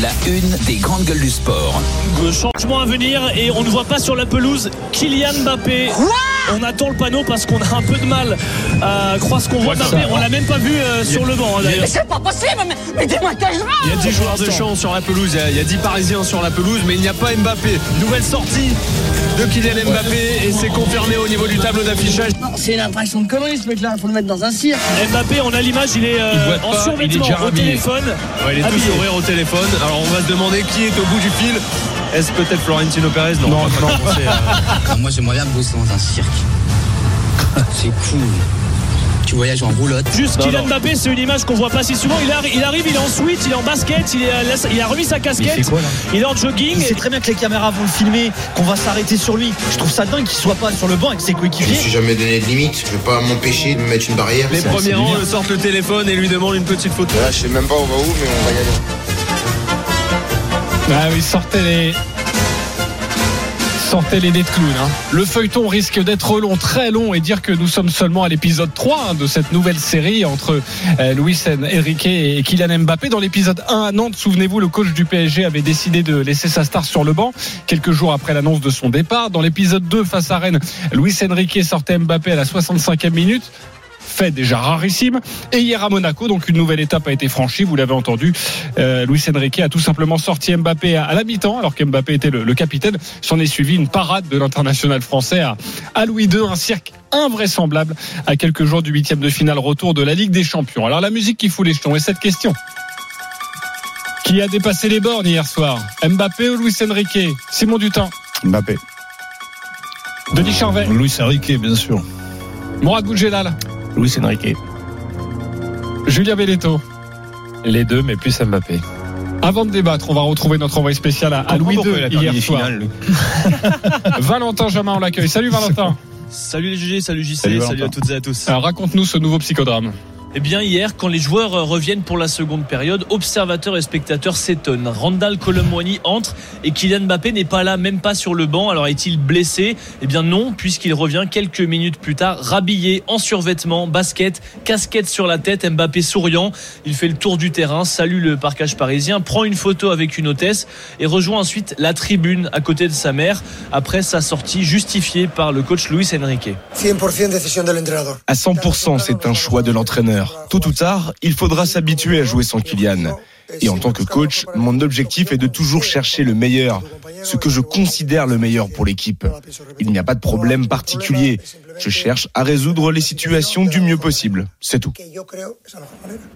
La une des grandes gueules du sport. Le changement à venir et on ne voit pas sur la pelouse Kylian Mbappé. on attend le panneau parce qu'on a un peu de mal à croire ce qu'on voit Mbappé. On l'a même pas vu euh, sur le banc hein, d'ailleurs. C'est pas possible, mais, mais joueur Il y a 10 joueurs de champ sur la pelouse, il y a- il y a 10 Parisiens sur la pelouse, mais il n'y a pas Mbappé. Nouvelle sortie de Kylian Mbappé et c'est confirmé au niveau du tableau d'affichage. Non, c'est une impression de connerie ce mec-là, faut le mettre dans un cirque. Mbappé, on a l'image, il est euh, Il en pas, il est survêtement déjà au téléphone. Ouais, il est tout. Au téléphone. Alors on va se demander qui est au bout du fil. Est-ce peut-être Florentino Pérez Non, non, Moi, j'aimerais bien bosser dans un cirque. C'est cool. Tu voyages en roulotte. Juste Non, Kylian non. Mbappé, c'est une image qu'on voit pas si souvent. Il, arri- il arrive, il est en suite, il est en basket, il, est à la- il a remis sa casquette, il, est en jogging. Il sait très bien que les caméras vont le filmer, qu'on va s'arrêter sur lui. Je trouve ça dingue qu'il soit pas sur le banc avec ses Je me suis coéquipiers. jamais donné de limite. Je vais pas m'empêcher de me mettre une barrière. Les premiers rangs le sortent le téléphone et lui demandent une petite photo. Là, je sais même pas on va où, mais on va y aller. Ah oui, sortez les. Sortez les dés de hein. Le feuilleton risque d'être long, très long, et dire que nous sommes seulement à l'épisode 3 hein, de cette nouvelle série entre euh, Luis Enrique et Kylian Mbappé. Dans l'épisode 1 à Nantes, souvenez-vous, le coach du PSG avait décidé de laisser sa star sur le banc quelques jours après l'annonce de son départ. Dans l'épisode 2 face à Rennes, Luis Enrique sortait Mbappé à la 65e minute fait déjà rarissime. Et hier à Monaco, donc une nouvelle étape a été franchie, vous l'avez entendu. Euh, Luis Enrique a tout simplement sorti Mbappé à, à la mi-temps, alors qu'Mbappé était le, le capitaine. S'en est suivi une parade de l'international français à, à Louis II, un cirque invraisemblable à quelques jours du huitième de finale retour de la Ligue des Champions. Alors la musique qui fout les jetons et cette question. Qui a dépassé les bornes hier soir? Mbappé ou Luis Enrique? Simon Dutin Mbappé. Denis Charvet Luis Enrique, bien sûr. Mourad Boudjelal Luis Enrique. Julien Belletto Les deux, mais plus Mbappé. Avant de débattre, on va retrouver notre envoyé spécial à, à Louis II hier soir. Valentin Jamin, on l'accueille. Salut Valentin. Salut les GG, salut JC, Salut, à toutes et à tous. Alors raconte-nous ce nouveau psychodrame. Eh bien hier, quand les joueurs reviennent pour la seconde période, observateurs et spectateurs s'étonnent. Randall Colomwani entre et Kylian Mbappé n'est pas là, même pas sur le banc. Alors est-il blessé? Eh bien non, puisqu'il revient quelques minutes plus tard, rhabillé en survêtement, basket, casquette sur la tête, Mbappé souriant. Il fait le tour du terrain, salue le parcage parisien, prend une photo avec une hôtesse et rejoint ensuite la tribune à côté de sa mère après sa sortie justifiée par le coach Luis Enrique. 100% décision de l'entraîneur. À 100%, c'est un choix de l'entraîneur. Tôt ou tard, il faudra s'habituer à jouer sans Kylian. Et en tant que coach, mon objectif est de toujours chercher le meilleur, ce que je considère le meilleur pour l'équipe. Il n'y a pas de problème particulier. Je cherche à résoudre les situations du mieux possible. C'est tout.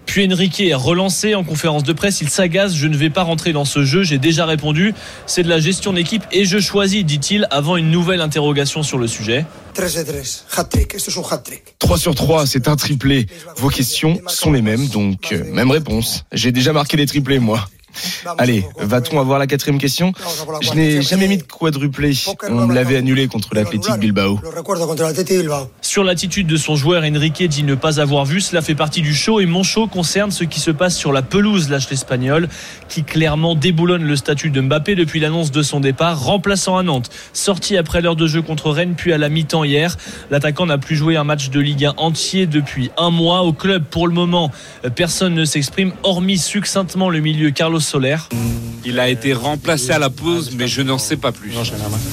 Puis Enrique est relancé en conférence de presse. Il s'agace. Je ne vais pas rentrer dans ce jeu. J'ai déjà répondu. C'est de la gestion d'équipe et je choisis, dit-il, avant une nouvelle interrogation sur le sujet. 3 de 3, hat-trick, esto es un hat-trick. 3 sur 3, c'est un triplé. Vos questions sont les mêmes, donc euh, même réponse. J'ai déjà marqué des triplés, moi. Allez, va-t-on avoir la quatrième question Je n'ai jamais mis de quadruplé. On me l'avait annulé contre l'Athletic Bilbao. Sur l'attitude de son joueur, Enrique dit ne pas avoir vu. Cela fait partie du show et mon show concerne ce qui se passe sur la pelouse, lâche l'espagnol, qui clairement déboulonne le statut de Mbappé depuis l'annonce de son départ, remplaçant à Nantes. Sorti après l'heure de jeu contre Rennes, puis à la mi-temps hier. L'attaquant n'a plus joué un match de Ligue 1 entier depuis un mois. Au club, pour le moment, personne ne s'exprime, hormis succinctement le milieu Carlos Soler. Il a été remplacé à la pause, mais je n'en sais pas plus.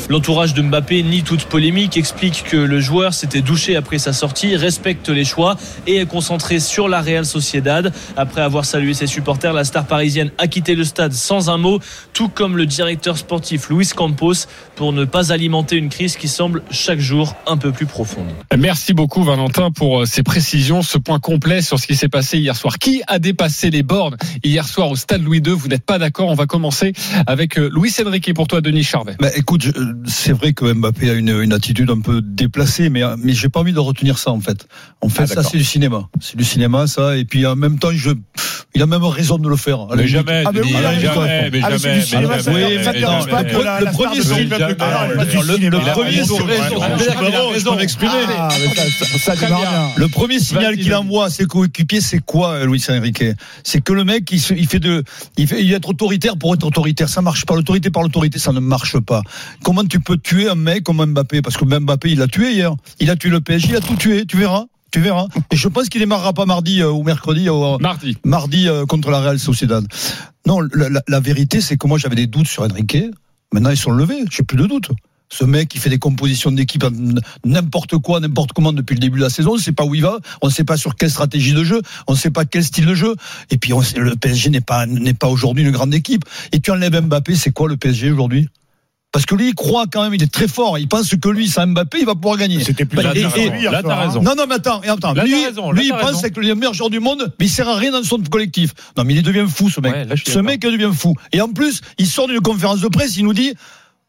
L'entourage de Mbappé nie toute polémique, explique que le joueur s'était douché après sa sortie, respecte les choix et est concentré sur la Real Sociedad. Après avoir salué ses supporters, la star parisienne a quitté le stade sans un mot, tout comme le directeur sportif Luis Campos, pour ne pas alimenter une crise qui semble chaque jour un peu plus profonde. Merci beaucoup Valentin pour euh, ces précisions, ce point complet sur ce qui s'est passé hier soir. Qui a dépassé les bornes hier soir au stade Louis II Vous n'êtes pas d'accord. On va commencer avec euh, Luis Enrique pour toi, Denis Charvet. Bah, écoute, euh, c'est vrai que Mbappé a une, une attitude un peu déplacée, mais, mais j'ai pas envie de retenir ça en fait. En fait, Ah, ça c'est du cinéma. C'est du cinéma, ça. Et puis en même temps, je, il a même raison de le faire. Mais jamais, Ah, mais Denis, oui, jamais, d'accord. jamais, mais Ah, mais jamais, jamais, mais jamais. Le premier plus Ah, le- premier. Le premier signal qu'il envoie à ses coéquipiers, c'est quoi, euh, Luis Enrique? C'est que le mec, il, fait de, il fait, il est autoritaire pour être autoritaire. Ça marche pas. L'autorité par l'autorité, ça ne marche pas. Comment tu peux tuer un mec comme Mbappé? Parce que Mbappé, il l'a tué hier. Il a tué le PSG, il a tout tué. Tu verras. Tu verras. Et je pense qu'il démarrera pas mardi euh, ou mercredi. euh, Mardi. Mardi euh, contre la Real Sociedad. Non, la, la- la vérité, c'est que moi j'avais des doutes sur Enrique. Maintenant, ils sont levés. J'ai plus de doutes. Ce mec qui fait des compositions d'équipe n'importe quoi, n'importe comment depuis le début de la saison, on ne sait pas où il va, on ne sait pas sur quelle stratégie de jeu, on ne sait pas quel style de jeu. Et puis on sait- le PSG n'est pas n'est pas aujourd'hui une grande équipe. Et tu enlèves Mbappé, c'est quoi le PSG aujourd'hui? Parce que lui, il croit quand même, il est très fort. Il pense que lui, sans Mbappé, il va pouvoir gagner. C'était plus Bah, là, t'as raison. Là, t'as raison. Non, non, mais attends, attends. Là, lui, t'as raison, là, lui, il pense que le meilleur joueur du monde, mais il sert à rien dans son collectif. Non, mais il devient fou, ce mec. Ouais, ce mec, il devient fou. Et en plus, il sort d'une conférence de presse, il nous dit,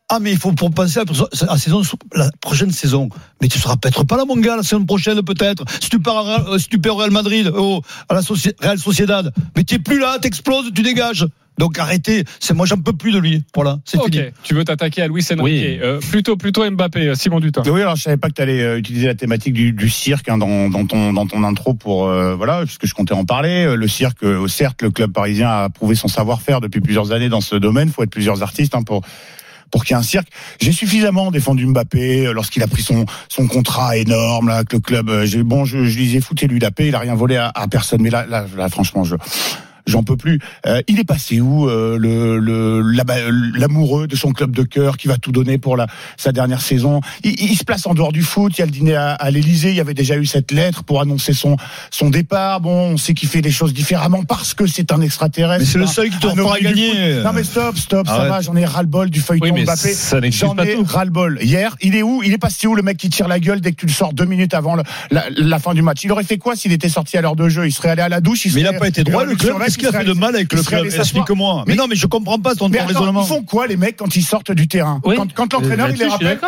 ah, mais il faut pour penser à la, saison, la prochaine saison. Mais tu seras peut-être pas là, mon gars, la saison prochaine, peut-être. Si tu pars, à euh, si tu perds au Real Madrid, au, à la Real Sociedad. Mais tu plus là, t'exploses, tu dégages. Donc arrêtez. C'est, moi, j'en peux plus de lui. Voilà. C'est Ok, fini. tu veux t'attaquer à Luis Enrique. Oui. Euh, plutôt, plutôt Mbappé, euh, Simon Dutin. Oui, alors je savais pas que tu allais utiliser la thématique du, du cirque hein, dans, dans ton dans ton intro pour euh, voilà, puisque je comptais en parler. Euh, Le cirque, euh, certes, le club parisien a prouvé son savoir-faire depuis plusieurs années dans ce domaine. Faut être plusieurs artistes hein, pour pour qu'il y ait un cirque. J'ai suffisamment défendu Mbappé euh, lorsqu'il a pris son son contrat énorme là, avec le club. Euh, J'ai bon, je, je disais foutez-lui la paix, il a rien volé à, à personne. Mais là, là, là, franchement, je J'en peux plus. Euh, il est passé où euh, le l'amoureux de son club de cœur qui va tout donner pour la sa dernière saison? Il, il se place en dehors du foot. Il y a le dîner à, à l'Élysée. Il y avait déjà eu cette lettre pour annoncer son son départ. Bon, on sait qu'il fait les choses différemment parce que c'est un extraterrestre. Mais c'est le seul qui te fera gagner. Non mais stop, stop, ça va. J'en ai ras le bol du feuilleton Oui, Mbappé. J'en ai ras le bol. Hier, il est où? Il est passé où le mec qui tire la gueule dès que tu le sors deux minutes avant le- la, la fin du match? Il aurait fait quoi s'il était sorti à l'heure de jeu? Il serait allé à la douche. Mais il n'a pas été droit, le club. Qu'est-ce qu'il a fait de mal avec le club. Explique-moi. Mais Mais- non, mais je comprends pas ton Mais ton attends, raisonnement. ils font quoi les mecs quand ils sortent du terrain Oui. Quand, quand l'entraîneur il les rappelle,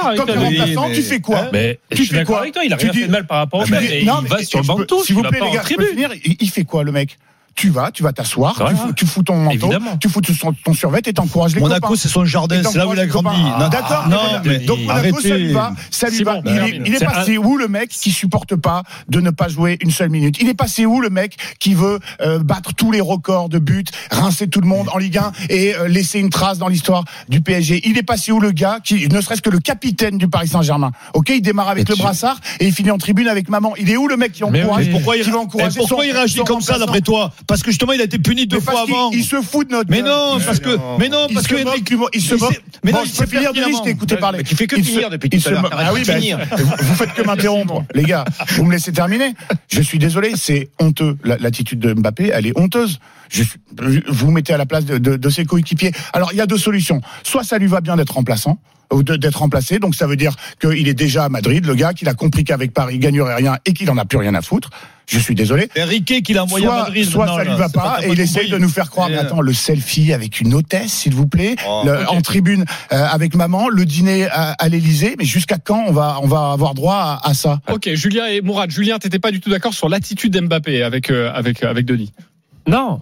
quand tu fais quoi Mais Tu fais quoi il a Tu rien fait de mal par rapport au Mais- club. Il mais va sur le banc de touche, S'il vous plaît les gars, il fait quoi le mec tu vas, tu vas t'asseoir, tu, fous, tu fous ton manteau, Évidemment. tu fous ton, ton survêt et t'encourages les Monaco, copains. c'est son jardin, c'est là où il a grandi. D'accord, non, mais mais donc Monaco, ça lui va, arrêtez. ça lui C'est va. bon, Il est, il passé où le mec qui supporte pas de ne pas jouer une seule minute? Il est passé où le mec qui veut euh, battre tous les records de buts, rincer tout le monde en Ligue 1 et euh, laisser une trace dans l'histoire du PSG Il est passé où le gars qui, ne serait-ce que le capitaine du Paris Saint-Germain? Ok, il démarre avec le tu- brassard et il finit en tribune avec maman. Il est où le mec qui Mais encourage oui. Pourquoi il, qui va encourager pourquoi son- il réagit comme ça d'après toi? Parce que justement il a été puni deux Mais fois avant. Il se fout de notre Mais non, parce que mais non, Il parce se que il se mais moque. c'est- mais non, Bon, il peux finir, je t'ai écouté parler. Mais tu fais que Il finir se- depuis il tout à se l'heure. Ah oui, de ben, finir. vous, vous faites que m'interrompre, les gars. Vous me laissez terminer. Je suis désolé, c'est honteux. La- L'attitude de Mbappé, elle est honteuse. Je suis- vous vous mettez à la place de, de- de ses coéquipiers. Alors, il y a deux solutions. Soit ça lui va bien d'être remplaçant ou de- d'être remplacé, donc ça veut dire qu'il est déjà à Madrid, le gars, qu'il a compris qu'avec Paris, il gagnerait rien et qu'il en a plus rien à foutre. Je suis désolé. Enrique qu'il a envoyé à Madrid. soit ça lui va c'est pas et il essaye de nous faire croire. Mais euh, attends, le selfie avec une hôtesse, s'il vous plaît, Oh, le- en tribune euh, avec maman, le dîner à, à l'Élysée. Mais jusqu'à quand on va on va avoir droit à, à ça? Ok, Julien et Mourad. Julien, t'étais pas du tout d'accord sur l'attitude d'Mbappé avec, euh, avec, avec Denis. Non.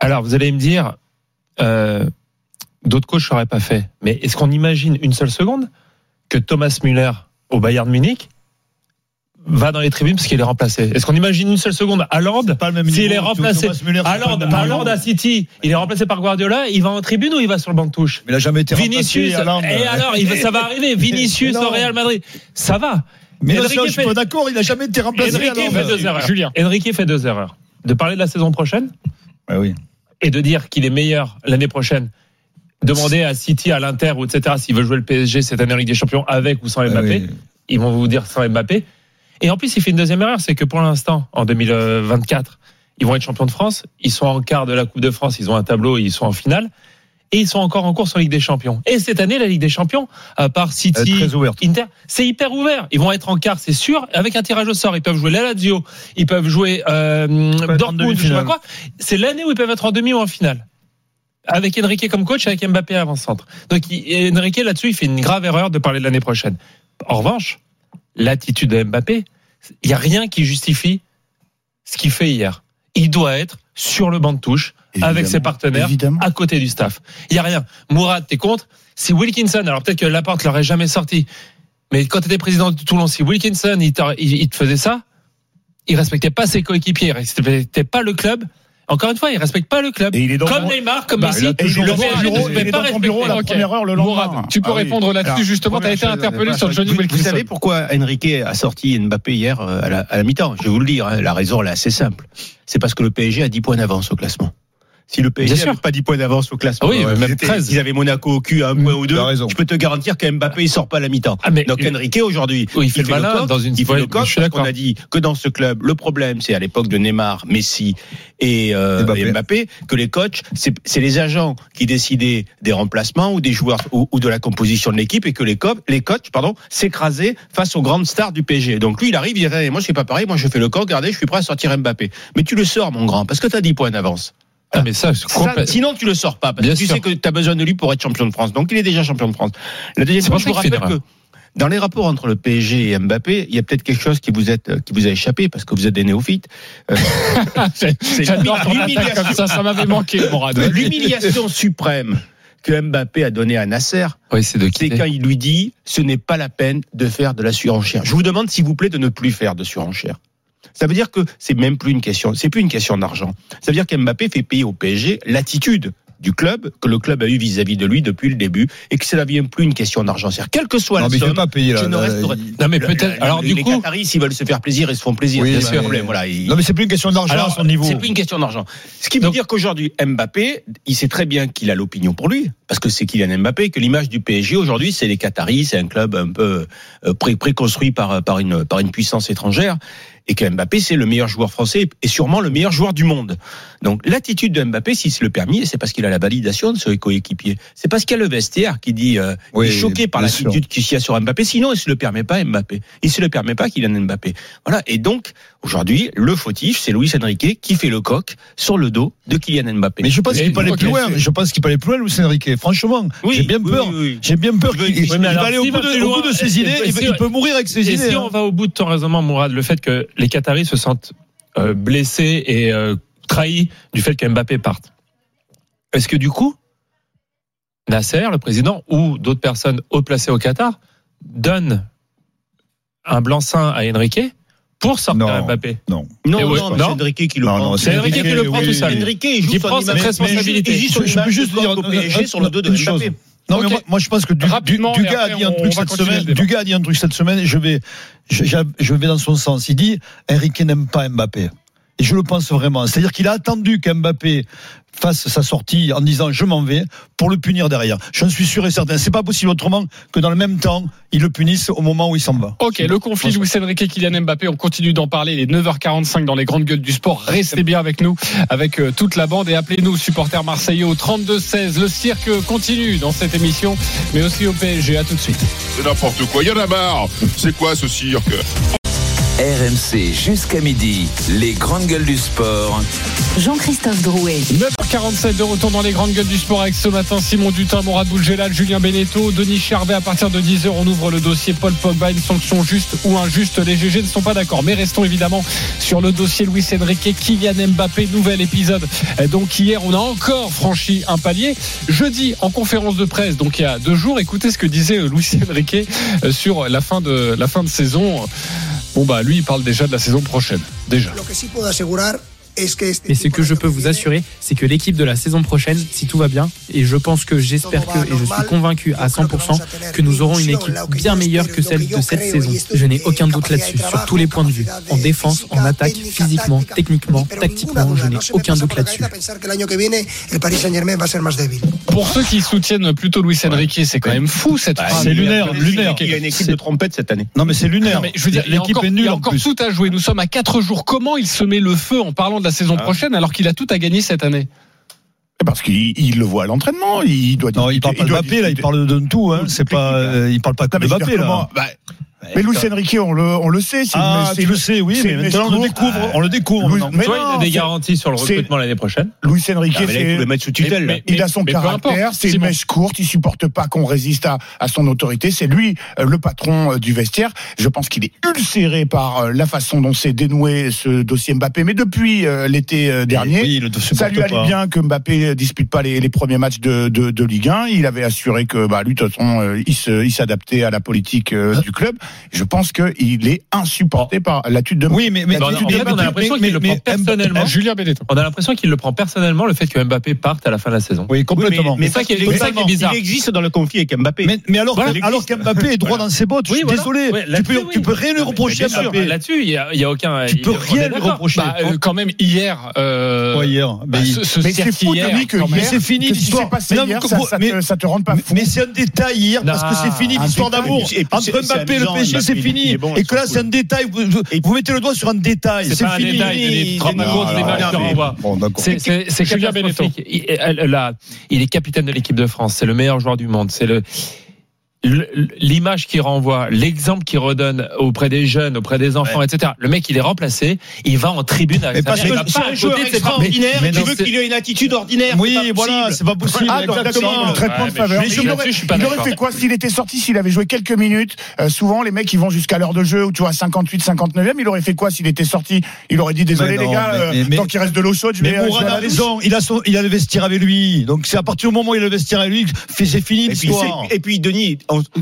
Alors, vous allez me dire, euh, d'autres coachs n'auraient pas fait. Mais est-ce qu'on imagine une seule seconde que Thomas Müller au Bayern Munich va dans les tribunes parce qu'il est remplacé Est-ce qu'on imagine une seule seconde? Haaland S'il est remplacé, Haaland, à City, il est remplacé par Guardiola, il va en tribune ou il va sur le banc de touche? Mais il a jamais été Vinicius, remplacé, Haaland. et alors, il va- ça va arriver. Vinicius au Real Madrid, ça va. Mais Enrique je suis fait- pas d'accord, il a jamais été remplacé. Enrique fait deux erreurs. Julien. Enrique fait deux erreurs. De parler de la saison prochaine Ouais, oui. et de dire qu'il est meilleur l'année prochaine. Demander à City, à l'Inter, ou etc. s'ils veulent jouer le PSG cette année en Ligue des Champions avec ou sans Mbappé. Ouais, oui. Ils vont vous dire sans Mbappé. Et en plus, il fait une deuxième erreur, c'est que pour l'instant, en 2024, ils vont être champions de France. Ils sont en quart de la Coupe de France, ils ont un tableau, ils sont en finale. Et ils sont encore en course en Ligue des Champions. Et cette année, la Ligue des Champions, à part City. Inter, c'est hyper ouvert. Ils vont être en quart, c'est sûr, avec un tirage au sort. Ils peuvent jouer la Lazio, ils peuvent jouer euh, Dortmund, je sais pas quoi. C'est l'année où ils peuvent être en demi ou en finale. avec Enrique comme coach, avec Mbappé avant-centre. Donc Enrique là-dessus, il fait une grave erreur de parler de l'année prochaine. En revanche, l'attitude de Mbappé, il y a rien qui justifie ce qu'il fait hier. Il doit être sur le banc de touche avec ses partenaires à côté du staff. Il y a rien. Mourad, t'es contre Si Wilkinson, alors peut-être que Laporte l'aurait jamais sorti, mais quand tu étais président de Toulon, si Wilkinson il, t'a- il- il te faisait ça, il respectait pas ses coéquipiers, il respectait pas le club. Encore une fois, il respecte pas le club. il est dans comme Neymar, comme Bah, Messi. il le PSG bureau, il est dans ton bureau, respecter. la première heure le lendemain. Mourad, tu peux Ah oui. répondre là-dessus justement. Tu as été interpellé sur. Johnny vous, vous Wilkinson. savez pourquoi Enrique a sorti Mbappé hier euh, à la, à la mi-temps? Je vais vous le dire, hein, la raison elle est assez simple. C'est parce que le PSG a 10 points d'avance au classement. Si le PSG n'avait pas 10 points d'avance au classement, Ah oui, euh, même ils étaient- 13. ils avaient Monaco au cul à un point ou deux, je peux te garantir qu'Mbappé il sort pas à la mi-temps. Ah, Donc Enrique aujourd'hui, Oui, il fait le malin dans une- il fait le coq parce qu'on a dit que dans ce club, le problème c'est à l'époque de Neymar, Messi et, euh, Mbappé. et Mbappé que les coachs, c'est les agents qui décidaient des remplacements ou des joueurs ou, ou de la composition de l'équipe et que les, co- les coachs pardon, s'écrasaient face aux grandes stars du PSG. Donc lui, il arrive, il dirait, moi je suis pas pareil, moi je fais le coq, regardez, je suis prêt à sortir Mbappé. Mais tu le sors, mon grand, parce que tu as 10 points d'avance. Ah, mais ça, sinon, tu le sors pas, parce Bien que tu sûr. sais que tu as besoin de lui pour être champion de France. Donc, il est déjà champion de France. La deuxième chose, je vous rappelle que dans les rapports entre le PSG et Mbappé, il y a peut-être quelque chose qui vous, êtes, qui vous a échappé, parce que vous êtes des néophytes. Euh, c'est l'humiliation. ça, ça m'avait manqué. L'humiliation suprême que Mbappé a donnée à Nasser, Oui, c'est quand il lui dit ce n'est pas la peine de faire de la surenchère. Je vous demande s'il vous plaît de ne plus faire de surenchère. Ça veut dire que c'est même plus une question, c'est plus une question d'argent. Ça veut dire qu'Mbappé fait payer au PSG l'attitude du club que le club a eu vis-à-vis de lui depuis le début et que ça ne devient plus une question d'argent. C'est-à-dire quelle que soit Non, la mais il somme, pas payer, là, je ne resterai- Non, mais peut-être. le- Alors, les du coup, Qataris, s'ils veulent se faire plaisir, ils se font plaisir. Oui, c'est bien pas sûr. le problème. Voilà, ils- Non, mais c'est plus une question d'argent à son niveau. c'est plus une question d'argent. Ce qui veut Donc- dire qu'aujourd'hui, Mbappé, il sait très bien qu'il a l'opinion pour lui, parce que c'est Kylian Mbappé, que l'image du PSG aujourd'hui, c'est les Qataris, c'est un club un peu euh, pré- préconstruit par, par, une, par une puissance étrangère, et que Mbappé, c'est le meilleur joueur français et sûrement le meilleur joueur du monde. Donc l'attitude de Mbappé, s'il se le permet, c'est parce qu'il a la validation de ses coéquipiers. C'est parce qu'il y a le vestiaire qui dit, euh, Oui, il est choqué par l'attitude qu'il y a sur Mbappé. Sinon, il se le permet pas Mbappé. Il se le permet pas Kylian Mbappé. Voilà. Et donc aujourd'hui, le fautif, c'est Luis Enrique qui fait le coq sur le dos de Kylian Mbappé. Mais je pense qu'il peut aller plus loin. Je pense qu'il peut aller plus loin, Luis Enrique. Franchement, Oui, j'ai bien oui, peur. oui, oui. J'ai bien peur qu'il va aller au bout de, plus au bout loin, de ses idées. et Il, peut mourir avec ses Et idées. si hein. on va au bout de ton raisonnement, Mourad, le fait que les Qataris se sentent euh, blessés et euh, trahis du fait que Mbappé parte, est-ce que du coup, Nasser, le président, ou d'autres personnes haut placées au Qatar, donnent un blanc-seing à Enrique pour sortir Non. Mbappé? Non. non, ouais, non, c'est Enrique qui le Non, prend. C'est Enrique qui le prend tout seul. Enrique, il joue Qui son prend cette responsabilité. Il joue son Je- je peux image juste dire au PSG sur le dos de. Mbappé. Non, mais moi, moi, je pense que du, Rapidement, Dugas a dit un truc cette semaine. Dugas a dit un truc cette semaine et je vais, je- je vais dans son sens. Il dit, Enrique n'aime pas Mbappé. Et je le pense vraiment. C'est-à-dire qu'il a attendu qu'Mbappé fasse sa sortie en disant je m'en vais pour le punir derrière. J'en suis sûr et certain. C'est pas possible autrement que dans le même temps, ils le punissent au moment où il s'en va. Ok, le conflit Luis Enrique Kylian Mbappé, on continue d'en parler. Il est 9h45 dans les grandes gueules du sport. Restez bien avec nous, avec euh, toute la bande et appelez-nous supporters marseillais au 32-16. Le cirque continue dans cette émission, mais aussi au PSG. À tout de suite. C'est n'importe quoi, il y en a marre. C'est quoi ce cirque? RMC jusqu'à midi, les grandes gueules du sport. Jean-Christophe Drouet. 9h47 de retour dans les grandes gueules du sport avec ce matin Simon Dutin, Mourad Boulgelal, Julien Beneteau, Denis Charvet. À partir de 10h, on ouvre le dossier Paul Pogba. Une sanction juste ou injuste. Les GG ne sont pas d'accord. Mais restons évidemment sur le dossier Luis Enrique, Kylian Mbappé. Nouvel épisode. Euh, Donc hier, on a encore franchi un palier. Jeudi, en conférence de presse, donc il y a deux jours, écoutez ce que disait euh, Luis Enrique euh, sur la fin de, la fin de saison. Bon, bah lui, il parle déjà de la saison prochaine. Déjà. Mais ce que je peux vous assurer, c'est que l'équipe de la saison prochaine, si tout va bien, et je pense que j'espère que, et je suis convaincu à 100%, que nous aurons une équipe bien meilleure que celle de cette saison. Je n'ai aucun doute là-dessus, sur tous les points de vue. En défense, en attaque, physiquement, techniquement, tactiquement, je n'ai aucun doute là-dessus. Pour ceux qui soutiennent plutôt Luis Enrique, c'est quand même fou cette Bah, phrase. c'est lunaire, lunaire. Il y a une équipe de trompette cette année. Non, mais c'est lunaire. Non, mais je veux dire, l'équipe est il y nulle a en encore plus. tout à jouer. Nous sommes à 4 jours. Comment il se met le feu en parlant de la saison prochaine alors qu'il a tout à gagner cette année Parce qu'il il le voit à l'entraînement. Il doit Non, il parle pas de Mbappé, là, il parle de tout, hein. C'est pas, l'équipe, là. Mais Luis Enrique, on le, on le sait. Ah, une, tu le sais, oui, mais maintenant on le découvre. On le découvre. Louis, mais Toi, il a des garanties sur le recrutement l'année prochaine. Luis Enrique, ah, c'est le mettre sous tutelle. Mais, il a son caractère, c'est une bon. mèche courte, il supporte pas qu'on résiste à, à, son autorité. C'est lui euh, le patron euh, du vestiaire. Je pense qu'il est ulcéré par euh, la façon dont s'est dénoué ce dossier Mbappé. Mais depuis l'été dernier, oui, ça lui allait bien que Mbappé dispute pas les, premiers matchs de, de, de, Ligue 1. Il avait assuré que bah, lui, de toute façon, il s'adaptait à la politique hein du club je pense qu'il est insupporté par l'attitude de Oui, mais, mais, on a l'impression qu'il le prend personnellement. Julien Benetton. On a l'impression qu'il le prend personnellement le fait que Mbappé parte à la fin de la saison. Oui, complètement. mais ça qui est bizarre. Il existe dans le conflit avec Mbappé. Mais alors alors qu'Mbappé est droit dans ses bottes, je suis désolé. Tu peux rien lui reprocher à Mbappé. Là-dessus, il y a aucun Tu peux rien lui reprocher. Bah, euh, quand même hier hier Mais c'est fou de lui que mais c'est fini l'histoire. Ça te rend pas fou. Mais c'est un détail hier parce que ah. c'est fini ah, l'histoire d'amour entre Mbappé et le c'est fini. Bon, et que là, c'est un détail. Vous, vous, mettez le doigt sur un détail. C'est fini. Détail, c'est catastrophique. Il est capitaine de l'équipe de France. C'est le meilleur joueur du monde. C'est le l'image qu'il renvoie, l'exemple qu'il redonne auprès des jeunes, auprès des enfants, etc. Le mec, il est remplacé, il va en tribune avec mais parce que un joueur extraordinaire, mais, mais tu veux qu'il ait une attitude ordinaire. Oui, voilà, c'est pas possible. Ah, exactement. Le traitement de faveur. Je, je il aurait fait quoi s'il était sorti, s'il avait joué quelques minutes? Euh, souvent, les mecs, ils vont jusqu'à l'heure de jeu, ou tu vois, 58, 59e. Il aurait fait quoi s'il était sorti? Il aurait dit désolé les gars, euh, tant qu'il reste de l'eau chaude, je vais. Mais Mourad raison, il a son, il a le vestiaire avec lui. Donc c'est à partir du moment où il a le vestiaire avec lui, c'est fini. Et puis Denis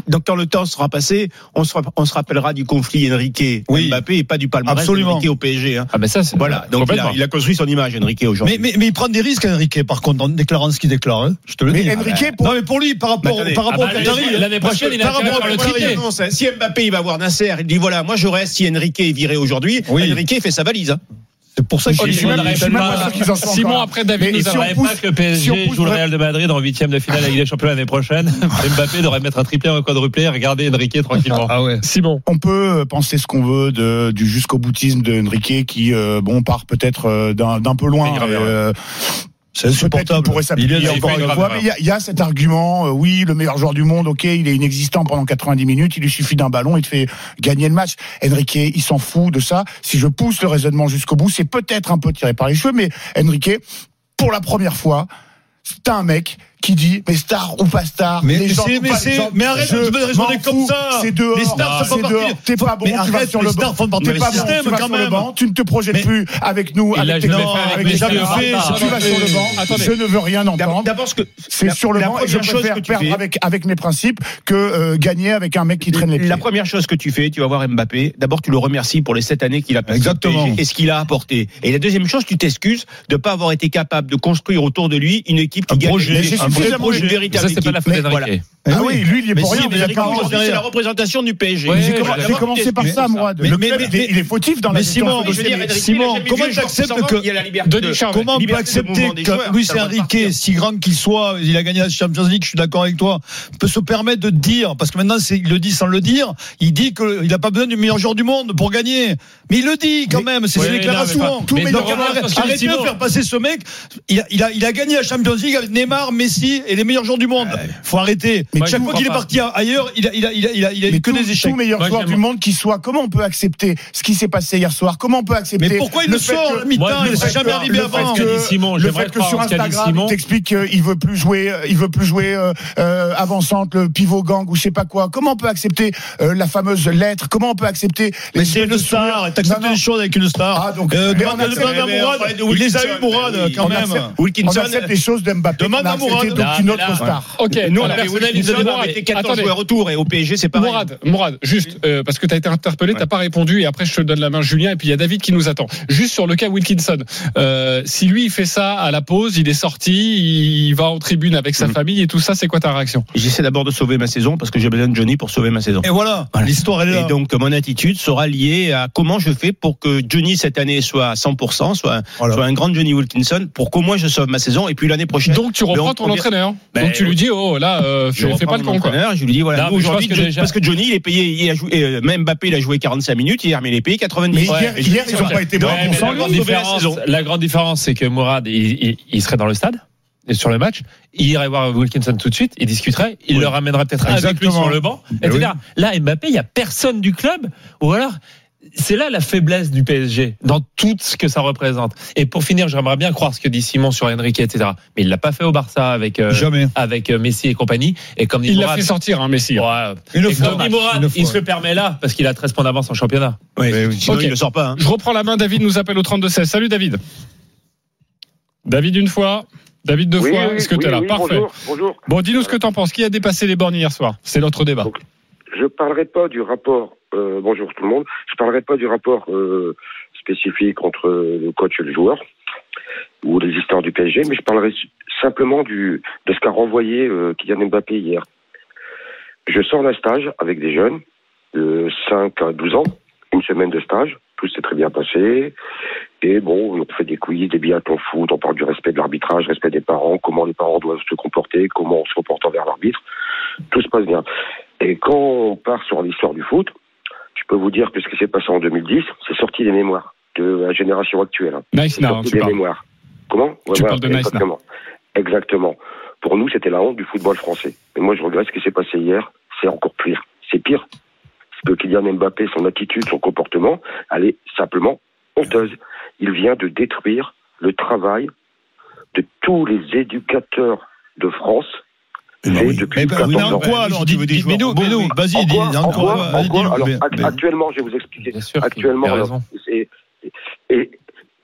donc quand le temps sera passé, on se, rappellera du conflit Enrique oui. Mbappé et pas du palmarès Absolument. Enrique au PSG. Hein. Ah ben ça, voilà. Donc il a, construit son image Enrique aujourd'hui. Mais, mais, mais, il prend des risques Enrique par contre en déclarant ce qu'il déclare. Hein. Je te le mais dis. Enrique, ah, pour... lui par rapport, ah, bah, par l'année prochaine, il a par rapport le hein, Si Mbappé il va voir Nasser, il dit voilà, moi je reste. Si Enrique est viré aujourd'hui. Enrique fait sa valise. Hein. C'est pour ça que je suis pas sûr qu'ils en Simon, après David, nous si pousse, pas que le PSG si pousse, joue le Real de Madrid en huitième de finale avec les champions l'année prochaine. Mbappé devrait mettre un triplé, un quadruplé, regarder Enrique tranquillement. Ah ouais. Simon. On peut euh, penser ce qu'on veut de, du jusqu'au boutisme de qui, euh, bon, part peut-être euh, d'un peu loin. Euh, c'est insupportable. Il pourrait il y, a cet argument, euh, oui, le meilleur joueur du monde, ok, il est inexistant pendant 90 minutes, il lui suffit d'un ballon, il te fait gagner le match. Enrique, il s'en fout de ça. Si je pousse le raisonnement jusqu'au bout, c'est peut-être un peu tiré par les cheveux, mais Enrique, pour la première fois, t'as un mec qui dit mais star ou pas star mais les gens mais, pas mais arrête de raisonner comme ça. C'est dehors. Les stars ah, c'est dehors. T'es pas bon tu vas sur le banc. t'es pas bon tu vas sur le banc tu ne te projettes plus avec nous avec tes avec les tu vas sur le banc. Je ne veux rien entendre. d'abord ce que c'est sur le banc je préfère perdre avec avec mes principes que euh, gagner avec un mec qui traîne les pieds. la première chose que tu fais tu vas voir Mbappé. D'abord tu le remercies pour les 7 années qu'il a passé exactement. Et ce qu'il a apporté. Et la deuxième chose tu t'excuses de pas avoir été capable de construire autour de lui une équipe qui gagne vrai projet, une véritable ça, c'est la ah il est mais pour si, représentation du PSG. J'ai commencé par ça, moi. Il est fautif dans la gestion. Simon, comment tu acceptes que. Comment on peut accepter que Luis Enrique, si grand qu'il soit, il a gagné la Champions League, je suis d'accord avec toi, peut se permettre de dire, parce que maintenant, il le dit sans le dire, il dit qu'il n'a pas besoin du meilleur joueur du monde pour gagner. Mais il le dit quand même, c'est ses déclarations. Arrêtez de faire passer ce mec. Il a gagné la Champions League avec Neymar, Messi. Messi est les meilleurs joueurs du monde. Faut arrêter. Mais chaque fois qu'il est parti ailleurs, il a, il a, il a, il a, que des échecs. Tout meilleur joueur du monde qui soit. Comment on peut accepter ce qui s'est passé hier soir? Comment on peut accepter Mais pourquoi il le sort mi-temps Il ne s'est jamais arrivé avant. Le fait que sur Instagram, t'explique qu'il veut plus jouer, il veut plus jouer euh, euh, avant-centre, le pivot gang ou je sais pas quoi. Comment on peut accepter euh, la fameuse lettre? Comment on peut accepter Mais c'est une star. T'acceptes les choses avec une star. Ah, Demande à Il les a eu Mourad quand même. Wilkinson. On accepte les choses d'Mbappé. Demande à Mourad donc une autre star. Ok, nous on avait avec 14 Attendez. joueurs autour et au PSG c'est pareil. Mourad, Mourad, juste euh, parce que tu as été interpellé, t'as pas répondu et après je te donne la main Julien et puis il y a David qui nous attend. Juste sur le cas Wilkinson, euh, si lui il fait ça à la pause, il est sorti, il va en tribune avec sa mhm. famille et tout ça, c'est quoi ta réaction? J'essaie d'abord de sauver ma saison parce que j'ai besoin de Johnny pour sauver ma saison. Et voilà, l'histoire est là. Et donc mon attitude sera liée à comment je fais pour que Johnny cette année soit à 100%, soit, un grand Johnny Wilkinson pour qu'au moins je sauve ma saison et puis l'année prochaine. Donc tu reprends ton ben, Donc tu lui dis, oh là, euh, je fais, pas le con. Quoi. Je lui dis voilà, Non, nous, aujourd'hui, que Jo- déjà- parce que Johnny il est payé, il a joué, euh, même Mbappé il a joué 45 minutes hier, mais il est payé 90. Mais hier- ils ont voilà. pas été bons la la, grande différence, différence, la grande différence, c'est que Mourad, il, il- il serait dans le stade. sur le match, il irait voir Wilkinson tout de suite, il discuterait, il Oui. le ramènerait peut-être avec lui Exactement. sur le banc, etc. oui. Là, Mbappé, il y a personne du club, ou alors c'est là la faiblesse du PSG dans tout ce que ça représente. Et pour finir, j'aimerais bien croire ce que dit Simon sur Enrique, etc. Mais il l'a pas fait au Barça avec euh, Jamais. avec euh, Messi et compagnie. Et comme dit Il l'a fait sortir, hein, Messi. Ouais. Une et fois. comme dit Mourad, Une fois. il se le permet là parce qu'il a 13 points d'avance en championnat. Oui, sinon Ok. il ne sort pas. hein. Je reprends la main. David nous appelle au 32-16. Salut David. David une fois. David deux Oui, fois. oui, Est-ce que oui, tu es là? oui, Parfait. Bonjour, bonjour. Bon, dis-nous ce que t'en penses. Qui a dépassé les bornes hier soir? C'est notre débat. Je parlerai pas du rapport. euh, bonjour tout le monde. Je parlerai pas du rapport euh, spécifique entre le coach et le joueur ou les histoires du PSG, mais je parlerai simplement du de ce qu'a renvoyé euh, Kylian Mbappé hier. Je sors d'un stage avec des jeunes de 5 à 12 ans, une semaine de stage, tout s'est très bien passé. Et bon, on fait des quiz, des biathlons foot, on parle du respect de l'arbitrage, respect des parents, comment les parents doivent se comporter, comment on se comporte envers l'arbitre. Tout se passe bien. Et quand on part sur l'histoire du foot, je peux vous dire que ce qui s'est passé en 2010, c'est sorti des mémoires de la génération actuelle. hein. Nice C'est now, sorti tu des parles. mémoires. Comment Ouais, Tu parles de Nice now. exactement. Exactement. Pour nous, c'était la honte du football français. Mais moi, je regrette ce qui s'est passé hier. C'est encore pire. C'est pire. Parce que Kylian Mbappé, son attitude, son comportement, elle est simplement honteuse. Il vient de détruire le travail de tous les éducateurs de France. Mais oui. Mais ben, 14 oui, ans. en quoi, alors, dis- dis- mais nous, mais nous, vas-y, En quoi, quoi, quoi Alors, actuellement, je vais vous expliquer. Bien sûr, actuellement, alors, et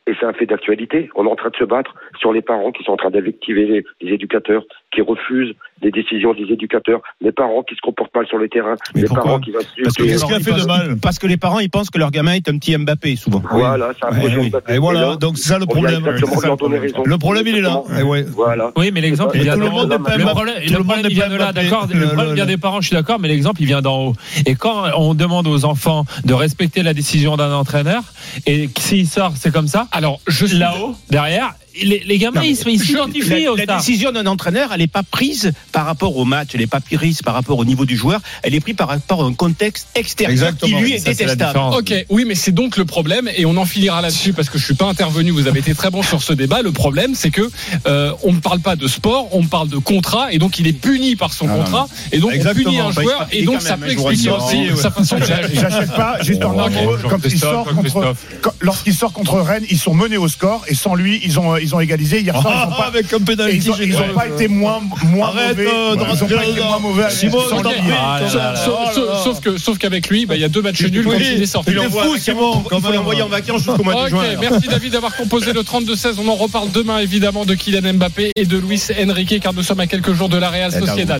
c'est un fait d'actualité. On est en train de se battre sur les parents qui sont en train d'invectiver les, les éducateurs, qui refusent les décisions des éducateurs, les parents qui se comportent mal sur le terrain, Mais les parents qui insultent. Parce que, les- parents, ils pensent- parce que les parents, ils pensent que leur gamin est un petit Mbappé, souvent. Voilà, c'est un Ouais, projet oui. Mbappé. Et Et voilà, là, donc c'est ça le problème. le problème. raison. Le problème, il est là. Eh ouais. Voilà. Oui, mais l'exemple, il vient d'en haut. Le problème, vient de là, d'accord. Le- problème vient des parents, je suis d'accord, mais l'exemple, il vient d'en haut. Et quand on demande aux enfants de respecter la décision d'un entraîneur, et s'il sort, c'est comme ça. Alors, je suis Là-haut, derrière, les, les gamins, Non, ils s'identifient la, aux la décision d'un entraîneur, elle n'est pas prise par rapport au match, elle n'est pas prise par rapport au niveau du joueur, elle est prise par rapport à un contexte extérieur Exactement. qui lui est Ça, détestable. différence. Ok, oui, mais c'est donc le problème, et on en finira là-dessus parce que je suis pas intervenu. Vous avez été très bon sur ce débat. Le problème, c'est que euh, on ne parle pas de sport, on parle de contrat, et donc il est puni par son non, contrat, et donc on Exactement. punit un Bah, joueur, et donc ça peut expliquer aussi sa façon de. J'achète pas, juste en un mot, lorsqu'il sort contre Rennes, ils sont menés au score et sans lui, ils ont, ils ont égalisé. Hier soir, ils ont Ah, pas, avec un et pénalty. ils ont, ils ont pas été moins, moins Arrête, mauvais. euh, de ils ont rentrer pas été dedans. moins mauvais. Simon, Sauf- qu'avec lui, bah, il y a deux matchs nuls quand il est sorti. il est fou, Simon, quand Il faut même. l'envoyer en vacances jusqu'au mois de Ok, juin. merci David d'avoir composé le 32-16. On en reparle demain évidemment de Kylian Mbappé et de Luis Enrique car nous sommes à quelques jours de la Real Eh, t'as Sociedad.